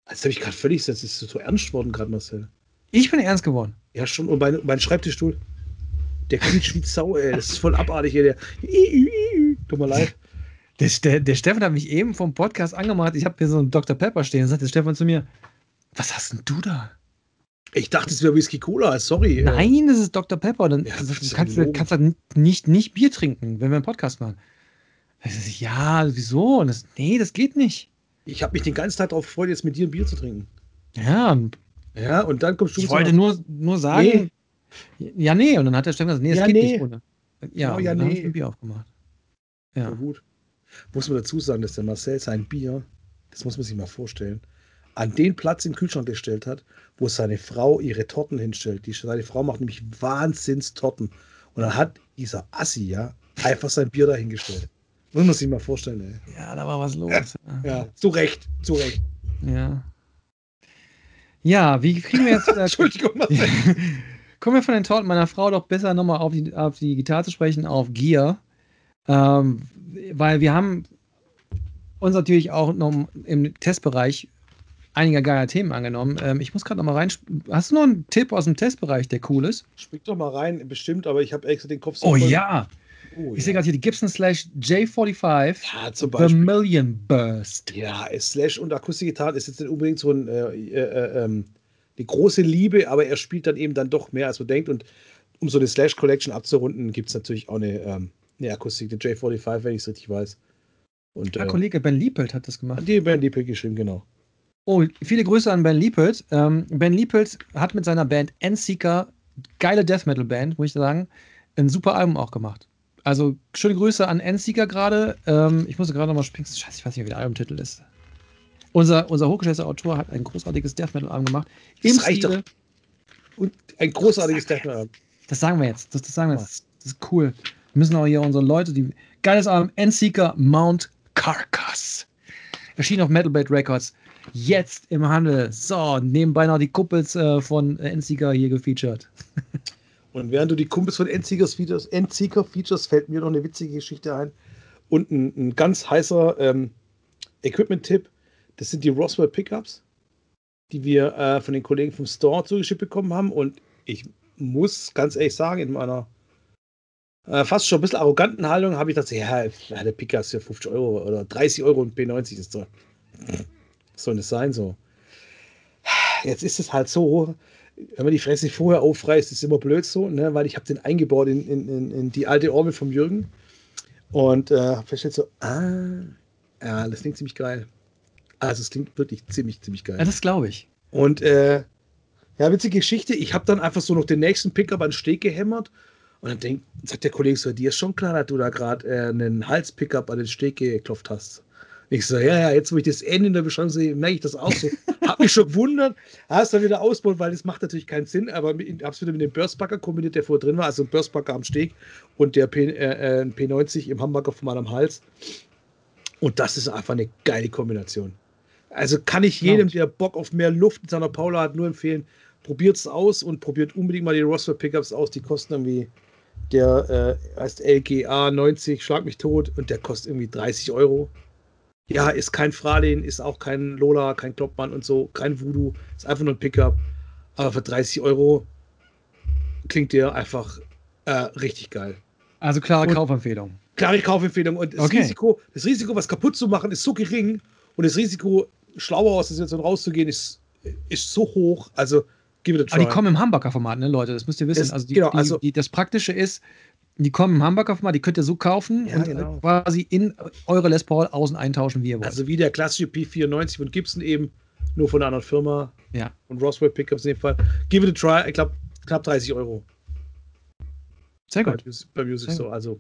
Jetzt habe ich gerade völlig, das ist so ernst worden gerade, Marcel. Ich bin ernst geworden. Ja, schon. Und mein, mein Schreibtischstuhl, der quietscht wie Sau, ey. Das ist voll abartig hier. Der. Tut mir leid. Der, der, Stefan hat mich eben vom Podcast angemacht. Ich habe hier so einen Dr. Pepper stehen. Und sagt der Stefan zu mir: Was hast denn du da? Ich dachte, es wäre Whisky Cola, sorry. Nein, das ist Dr. Pepper. Dann ja, das kannst du kannst halt nicht, nicht Bier trinken, wenn wir einen Podcast machen. Ich, ja, wieso? Das, nee, das geht nicht. Ich habe mich den ganzen Tag darauf gefreut, jetzt mit dir ein Bier zu trinken. Ja. Ja, und dann kommst du Ich wollte nur, nur sagen. Nee. Ja, nee. Und dann hat der Stefan gesagt, nee, das ja, geht nee. nicht ohne. Ja, oh, ja dann nee. ein Bier aufgemacht. Ja. ja. gut. Muss man dazu sagen, dass der Marcel sein Bier, das muss man sich mal vorstellen, an den Platz im Kühlschrank gestellt hat, wo seine Frau ihre Torten hinstellt. Die, seine Frau macht nämlich Wahnsinnstorten. Und dann hat dieser Assi, ja, einfach sein Bier dahingestellt. Muss man sich mal vorstellen, ey. Ja, da war was los. Ja, ja. zu Recht, zu Recht. Ja. Ja, wie kriegen wir jetzt. Äh, <laughs> Entschuldigung, <laughs> Kommen wir von den Torten meiner Frau doch besser nochmal auf die, auf die Gitarre zu sprechen, auf Gear. Ähm, weil wir haben uns natürlich auch noch im Testbereich einiger geiler Themen angenommen. Ähm, ich muss gerade noch mal rein. Hast du noch einen Tipp aus dem Testbereich, der cool ist? Sprich doch mal rein, bestimmt, aber ich habe extra den Kopf so. Oh ja! Oh, ich ja. sehe gerade hier die Gibson Slash J45 ja, zum Beispiel. Vermilion Burst. Ja, Slash und Akustikgitarre ist jetzt nicht unbedingt so ein, äh, äh, ähm, eine große Liebe, aber er spielt dann eben dann doch mehr, als man denkt. Und um so eine Slash Collection abzurunden, gibt es natürlich auch eine, ähm, eine Akustik, die J45, wenn ich es richtig weiß. Und, Der äh, Kollege Ben Liepelt hat das gemacht. Die Ben Liepelt geschrieben, genau. Oh, viele Grüße an Ben Liepelt. Ähm, ben Liepelt hat mit seiner Band Endseeker, geile Death Metal Band, muss ich sagen, ein super Album auch gemacht. Also schöne Grüße an Endseeker gerade. Ähm, ich muss gerade nochmal springen. Scheiße, ich weiß nicht, wie der Albumtitel ist. Unser, unser hochgeschätzter Autor hat ein großartiges Death Metal Album gemacht. Im das reicht Stil, doch. Und ein großartiges Death Metal Album. Das sagen wir jetzt. Das, das sagen wir jetzt. Das ist cool. Wir müssen auch hier unsere Leute, die geiles Album Endseeker Mount Carcass. Erschien auf Metal Blade Records. Jetzt im Handel. So, nebenbei noch die Kumpels äh, von Endseeker hier gefeatured. <laughs> Und während du die Kumpels von Endseeker features, Endseeker features, fällt mir noch eine witzige Geschichte ein. Und ein, ein ganz heißer ähm, Equipment-Tipp: Das sind die Roswell Pickups, die wir äh, von den Kollegen vom Store zugeschickt bekommen haben. Und ich muss ganz ehrlich sagen, in meiner äh, fast schon ein bisschen arroganten Haltung habe ich gedacht, ja, der Pickup ist ja 50 Euro oder 30 Euro und P90 ist so. Soll das sein so? Jetzt ist es halt so, wenn man die Fresse vorher aufreißt, ist immer blöd so, ne? weil ich habe den eingebaut in, in, in, die alte Orgel vom Jürgen und äh, festgestellt so, ah, ja, das klingt ziemlich geil. Also es klingt wirklich ziemlich, ziemlich geil. Ja, das glaube ich. Und äh, ja, witzige Geschichte, ich habe dann einfach so noch den nächsten Pickup an den Steg gehämmert und dann denkt, sagt der Kollege so, dir ist schon klar, dass du da gerade äh, einen Hals-Pickup an den Steg geklopft hast. Ich so, ja, ja, jetzt wo ich das Ende in der Beschreibung sehe, merke ich das auch so. Hab mich schon gewundert, hast dann wieder ausbauen, weil das macht natürlich keinen Sinn, aber ich hab's wieder mit dem Burstbacker kombiniert, der vorher drin war, also ein Burstbacker am Steg und der P, äh, äh P90 im Hamburger von meinem Hals. Und das ist einfach eine geile Kombination. Also kann ich jedem, der Bock auf mehr Luft in seiner Paula hat, nur empfehlen, probiert es aus und probiert unbedingt mal die Roswell Pickups aus. Die kosten irgendwie, der äh, heißt LGA 90, schlag mich tot, und der kostet irgendwie 30 Euro. Ja, ist kein Fralin, ist auch kein Lola, kein Kloppmann und so, kein Voodoo, ist einfach nur ein Pickup. Aber für 30 Euro klingt der einfach äh, richtig geil. Also klare und Kaufempfehlung. Klare Kaufempfehlung. Und das, okay. Risiko, das Risiko, was kaputt zu machen, ist so gering und das Risiko, schlauer aus der Situation rauszugehen, ist, ist so hoch. Also, give it a try. Aber die kommen im Hamburger Format, ne, Leute? Das müsst ihr wissen. Das, also, die, genau, also die, die, das Praktische ist, die kommen im Hamburger Format, die könnt ihr so kaufen ja, und genau. quasi in eure Les Paul außen eintauschen, wie ihr wollt. Also wie der klassische P94 von Gibson eben, nur von einer anderen Firma. Ja. Und Roswell Pickups in dem Fall. Give it a try, ich glaube knapp 30 Euro. Sehr gut. Bei, bei Music Store. Also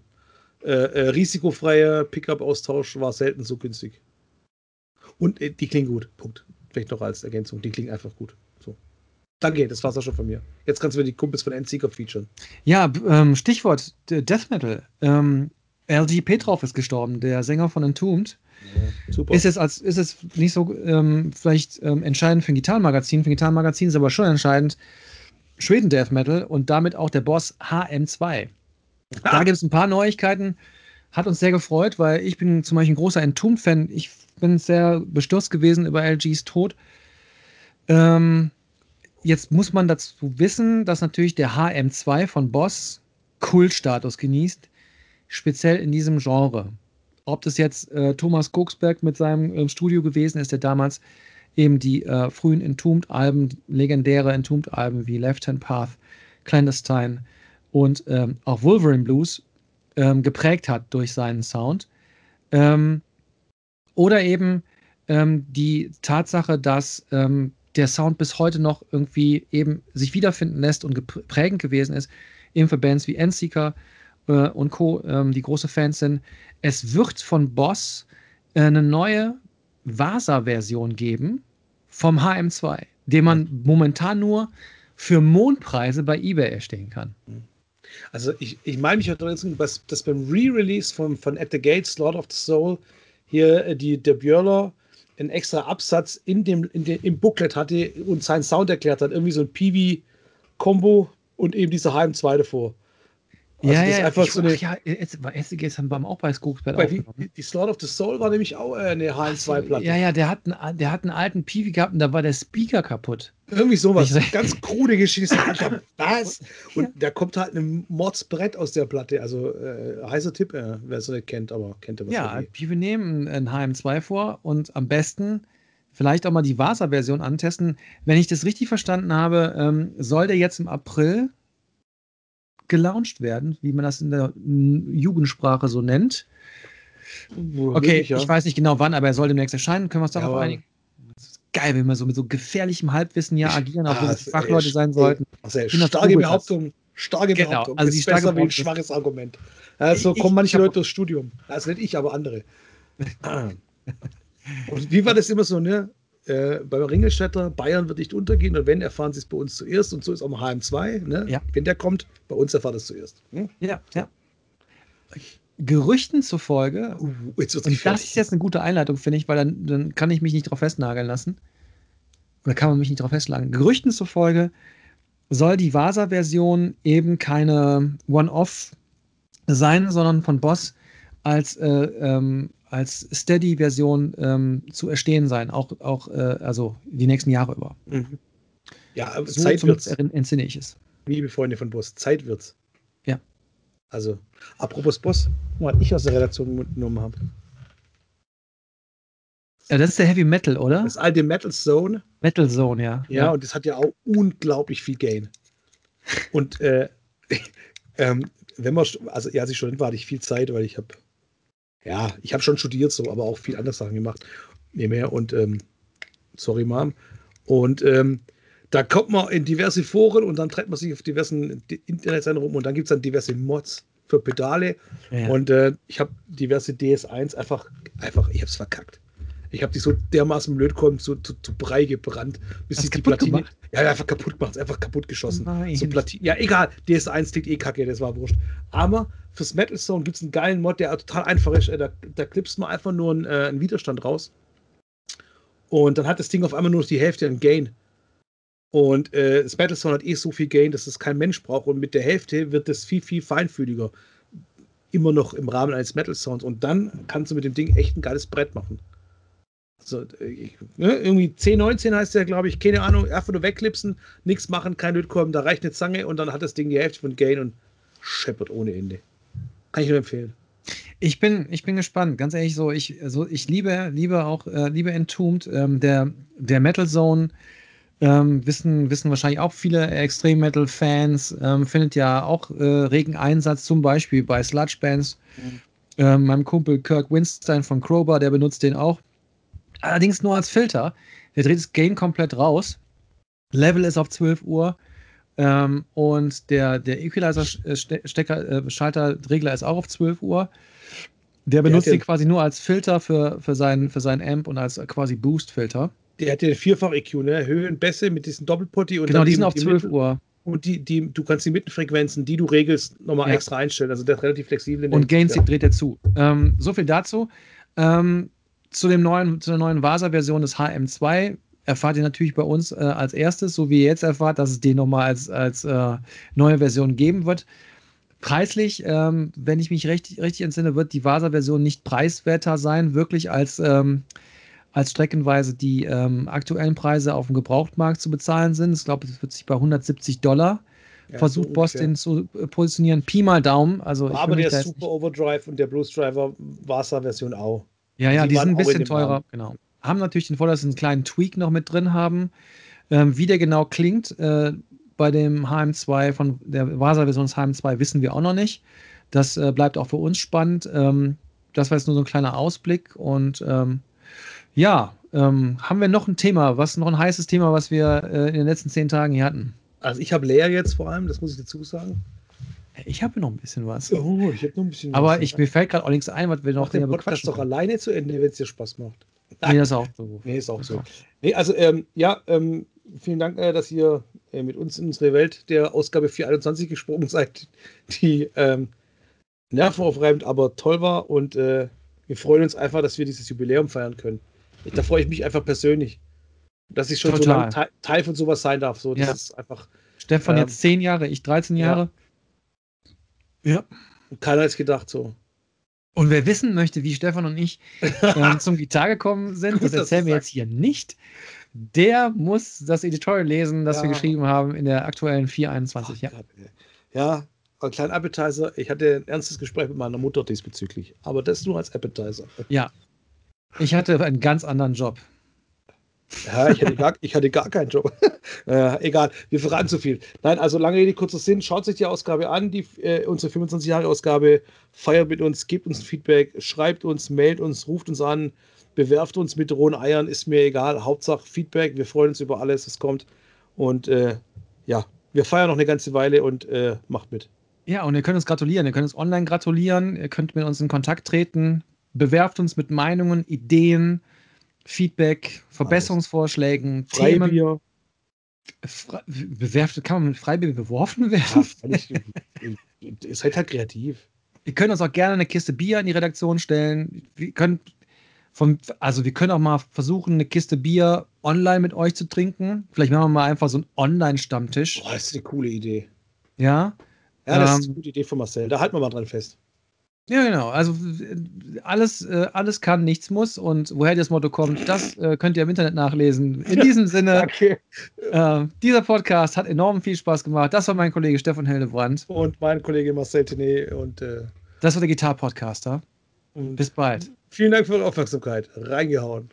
äh, äh, risikofreier Pickup-Austausch war selten so günstig. Und äh, die klingen gut. Punkt. Vielleicht noch als Ergänzung. Die klingen einfach gut. Danke, das war's auch schon von mir. Jetzt kannst du mir die Kumpels von Endseeker featuren. Ja, ähm, Stichwort Death Metal. Ähm, LG Petrov ist gestorben, der Sänger von Entombed. Ja, super. Ist jetzt, als, ist es nicht so ähm, vielleicht ähm, entscheidend für ein Gitarrenmagazin. Für ein Gitarrenmagazin ist aber schon entscheidend, Schweden Death Metal und damit auch der Boss HM2. Ah. Da gibt es ein paar Neuigkeiten. Hat uns sehr gefreut, weil ich bin zum Beispiel ein großer Entombed-Fan. Ich bin sehr bestürzt gewesen über LGs Tod. Ähm, jetzt muss man dazu wissen, dass natürlich der HM2 von Boss Kultstatus genießt, speziell in diesem Genre. Ob das jetzt äh, Thomas Koksberg mit seinem äh, Studio gewesen ist, der damals eben die äh, frühen Entombed-Alben, legendäre Entombed-Alben wie Left Hand Path, Clandestine und ähm, auch Wolverine Blues ähm, geprägt hat durch seinen Sound. Ähm, oder eben ähm, die Tatsache, dass ähm, der Sound bis heute noch irgendwie eben sich wiederfinden lässt und geprägend gewesen ist, eben für Bands wie Endseeker äh, und Co., ähm, die große Fans sind. Es wird von Boss äh, eine neue Vasa-Version geben vom HM2, den man momentan nur für Mondpreise bei eBay erstellen kann. Also ich, ich meine mich erinnern, dass, dass beim Re-Release von, von At the Gates, Lord of the Soul, hier äh, die, der Björler einen extra Absatz in dem, in dem, im Booklet hatte und seinen Sound erklärt hat. Irgendwie so ein Peewee-Kombo und eben dieser HM2 davor. Also ja, ja, einfach so eine, ja, jetzt haben wir auch bei Skogsberg bei die, die Slaughter of the Soul war nämlich auch äh, eine HM2-Platte. Ja, ja, der hat, einen, der hat einen alten Piwi gehabt und da war der Speaker kaputt. Irgendwie sowas. Ich, ganz krude Geschichte. <laughs> Was? Und ja. da kommt halt ein Mordsbrett aus der Platte. Also äh, heißer Tipp, äh, wer es nicht kennt, aber kennt er was. Ja, Piwi nehmen ein HM2 vor und am besten vielleicht auch mal die Vasa-Version antesten. Wenn ich das richtig verstanden habe, ähm, soll der jetzt im April gelauncht werden, wie man das in der Jugendsprache so nennt. Okay, ich, ja. ich, weiß nicht genau wann, aber er soll demnächst erscheinen. Können wir uns darauf ja, einigen? Das ist geil, wenn wir so mit so gefährlichem Halbwissen ja agieren, obwohl ah, wir Fachleute sein sollten. Also, starke Behauptung. Starke genau, Behauptung. Also die ist besser wie ein schwaches Argument. Also ich, kommen manche Leute durchs Studium. Also nicht ich, aber andere. <laughs> Und wie war das immer so, ne? Äh, bei Ringelstädter, Bayern wird nicht untergehen und wenn, erfahren sie es bei uns zuerst und so ist auch mal HM2. Ne? Ja. Wenn der kommt, bei uns erfahrt es zuerst. Hm? Ja, ja. Gerüchten zufolge, uh, jetzt und das ist jetzt eine gute Einleitung, finde ich, weil dann, dann kann ich mich nicht darauf festnageln lassen. Oder kann man mich nicht darauf festlegen. Gerüchten zufolge soll die Vasa-Version eben keine One-Off sein, sondern von Boss als äh, ähm, als Steady-Version ähm, zu erstehen sein, auch, auch äh, also die nächsten Jahre über. Mhm. Ja, so Zeit wird's. Entsinne ich es. Liebe Freunde von Boss, Zeit wird's. Ja. Also, apropos Boss, was ich aus der Redaktion mitgenommen habe. Ja, das ist der Heavy Metal, oder? Das alte Metal Zone. Metal Zone, ja. Ja, ja. und das hat ja auch unglaublich viel Gain. Und äh, <laughs> ähm, wenn man, also ja, als ich schon war, hatte ich viel Zeit, weil ich habe ja, ich habe schon studiert, so, aber auch viel andere Sachen gemacht. Nebenher und ähm, sorry, Mom. Und ähm, da kommt man in diverse Foren und dann treibt man sich auf diversen Internetseiten rum und dann gibt es dann diverse Mods für Pedale. Ja. Und äh, ich habe diverse DS1 einfach, einfach, ich habe es verkackt. Ich habe die so dermaßen blöd kommen, zu, zu, zu Brei gebrannt, bis sie die Platine. Gemacht? Ja, einfach kaputt gemacht, einfach kaputt geschossen. So ja, egal, DS1 klingt eh kacke, das war wurscht. Aber fürs Metal Zone gibt es einen geilen Mod, der total einfach ist. Da, da klippst man einfach nur einen, äh, einen Widerstand raus. Und dann hat das Ding auf einmal nur noch die Hälfte an Gain. Und äh, das Metal Zone hat eh so viel Gain, dass es kein Mensch braucht. Und mit der Hälfte wird es viel, viel feinfühliger. Immer noch im Rahmen eines Metal Sounds. Und dann kannst du mit dem Ding echt ein geiles Brett machen. So, ich, ne, irgendwie 1019 heißt der, glaube ich, keine Ahnung, einfach nur wegklipsen, nichts machen, kein Lötkolben, da reicht eine Zange und dann hat das Ding die Hälfte von Gain und scheppert ohne Ende. Kann ich nur empfehlen. Ich bin, ich bin gespannt, ganz ehrlich so. Ich, also ich liebe, liebe auch, äh, liebe Entombed. Ähm, der, der Metal Zone ähm, wissen, wissen wahrscheinlich auch viele Extreme Metal Fans, ähm, findet ja auch äh, regen Einsatz, zum Beispiel bei Sludge Bands. Mhm. Ähm, meinem Kumpel Kirk Winstein von Crowbar, der benutzt den auch. Allerdings nur als Filter. Der dreht das Gain komplett raus. Level ist auf 12 Uhr. Ähm, und der, der Equalizer-Stecker, äh, Schalterregler ist auch auf 12 Uhr. Der benutzt den quasi nur als Filter für, für, seinen, für seinen Amp und als quasi Boost-Filter. Der hat den Vierfach-EQ, ne? Höhen, Bässe mit diesem Doppelpotti und Genau, die sind auf 12 Mittel Uhr. Und die, die, du kannst die Mittenfrequenzen, die du regelst, nochmal ja. extra einstellen. Also der ist relativ flexibel. Und Gains ja. dreht er zu. Ähm, so viel dazu. Ähm, zu, dem neuen, zu der neuen Vasa-Version des HM2 erfahrt ihr natürlich bei uns äh, als erstes, so wie ihr jetzt erfahrt, dass es den nochmal als, als äh, neue Version geben wird. Preislich, ähm, wenn ich mich recht, richtig entsinne, wird die Vasa-Version nicht preiswerter sein, wirklich als, ähm, als streckenweise die ähm, aktuellen Preise auf dem Gebrauchtmarkt zu bezahlen sind. Ich glaube, es wird sich bei 170 Dollar ja, versucht, so Boss den zu äh, positionieren. Pi mal Daumen. Also Aber der Super Overdrive und der Blues Driver Vasa-Version auch. Ja, ja, die, die sind ein bisschen teurer, genau. Haben natürlich den Vorteil, dass sie einen kleinen Tweak noch mit drin haben. Ähm, wie der genau klingt, äh, bei dem HM2 von der Vasa-Version des HM2 wissen wir auch noch nicht. Das äh, bleibt auch für uns spannend. Ähm, das war jetzt nur so ein kleiner Ausblick. Und ähm, ja, ähm, haben wir noch ein Thema, was noch ein heißes Thema, was wir äh, in den letzten zehn Tagen hier hatten? Also ich habe leer jetzt vor allem, das muss ich dazu sagen. Ich habe noch ein bisschen was. Oh, ich habe noch ein bisschen Aber was. ich, mir fällt gerade auch nichts ein, was wir noch den Podcast doch alleine zu Ende, wenn es dir Spaß macht. Nee, das ist auch so. Nee, ist auch so. Nee, also, ähm, ja, ähm, vielen Dank, äh, dass ihr äh, mit uns in unsere Welt der Ausgabe 421 gesprungen seid, die ähm, nervenaufreibend, aber toll war. Und äh, wir freuen uns einfach, dass wir dieses Jubiläum feiern können. Da freue ich mich einfach persönlich, dass ich schon Total. so lange Teil, Teil von sowas sein darf. So, das ja. ist einfach. Stefan ähm, jetzt zehn Jahre, ich 13 Jahre. Ja. Ja. Und keiner hat es gedacht so. Und wer wissen möchte, wie Stefan und ich <laughs> äh, zum Gitarre gekommen sind, das erzählen wir jetzt hier nicht. Der muss das Editorial lesen, das ja. wir geschrieben haben in der aktuellen 421. ja. ja, ein kleiner Appetizer. Ich hatte ein ernstes Gespräch mit meiner Mutter diesbezüglich. Aber das nur als Appetizer. Ja. Ich hatte einen ganz anderen Job. Ja, ich hatte gar, ich hatte gar keinen Job. <laughs> äh, egal, wir verraten zu viel. Nein, also lange Rede, kurzer Sinn. Schaut sich die Ausgabe an, die, äh, unsere 25-Jahre-Ausgabe. Feiert mit uns, gebt uns Feedback, schreibt uns, mailt uns, ruft uns an, bewerft uns mit rohen Eiern, ist mir egal. Hauptsache Feedback. Wir freuen uns über alles, was kommt. Und äh, ja, wir feiern noch eine ganze Weile und äh, macht mit. Ja, und ihr könnt uns gratulieren. Ihr könnt uns online gratulieren. Ihr könnt mit uns in Kontakt treten. Bewerft uns mit Meinungen, Ideen Feedback, Verbesserungsvorschlägen, Freibier. Themen. bewerft, kann man mit Freibier beworfen werden? Ja, ihr seid halt kreativ. Wir können uns auch gerne eine Kiste Bier in die Redaktion stellen. Wir können vom, also wir können auch mal versuchen, eine Kiste Bier online mit euch zu trinken. Vielleicht machen wir mal einfach so einen Online-Stammtisch. Boah, das ist eine coole Idee. Ja. Ja, das ähm, ist eine gute Idee von Marcel. Da halten wir mal dran fest. Ja, genau. Also alles, äh, alles kann, nichts muss. Und woher das Motto kommt, das äh, könnt ihr im Internet nachlesen. In <laughs> diesem Sinne, okay. äh, dieser Podcast hat enorm viel Spaß gemacht. Das war mein Kollege Stefan Heldebrand. Und mein Kollege Marcel Tenet. Und, äh, das war der Gitar-Podcaster. Bis bald. Vielen Dank für eure Aufmerksamkeit. Reingehauen.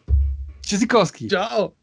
Tschüssikowski. Ciao.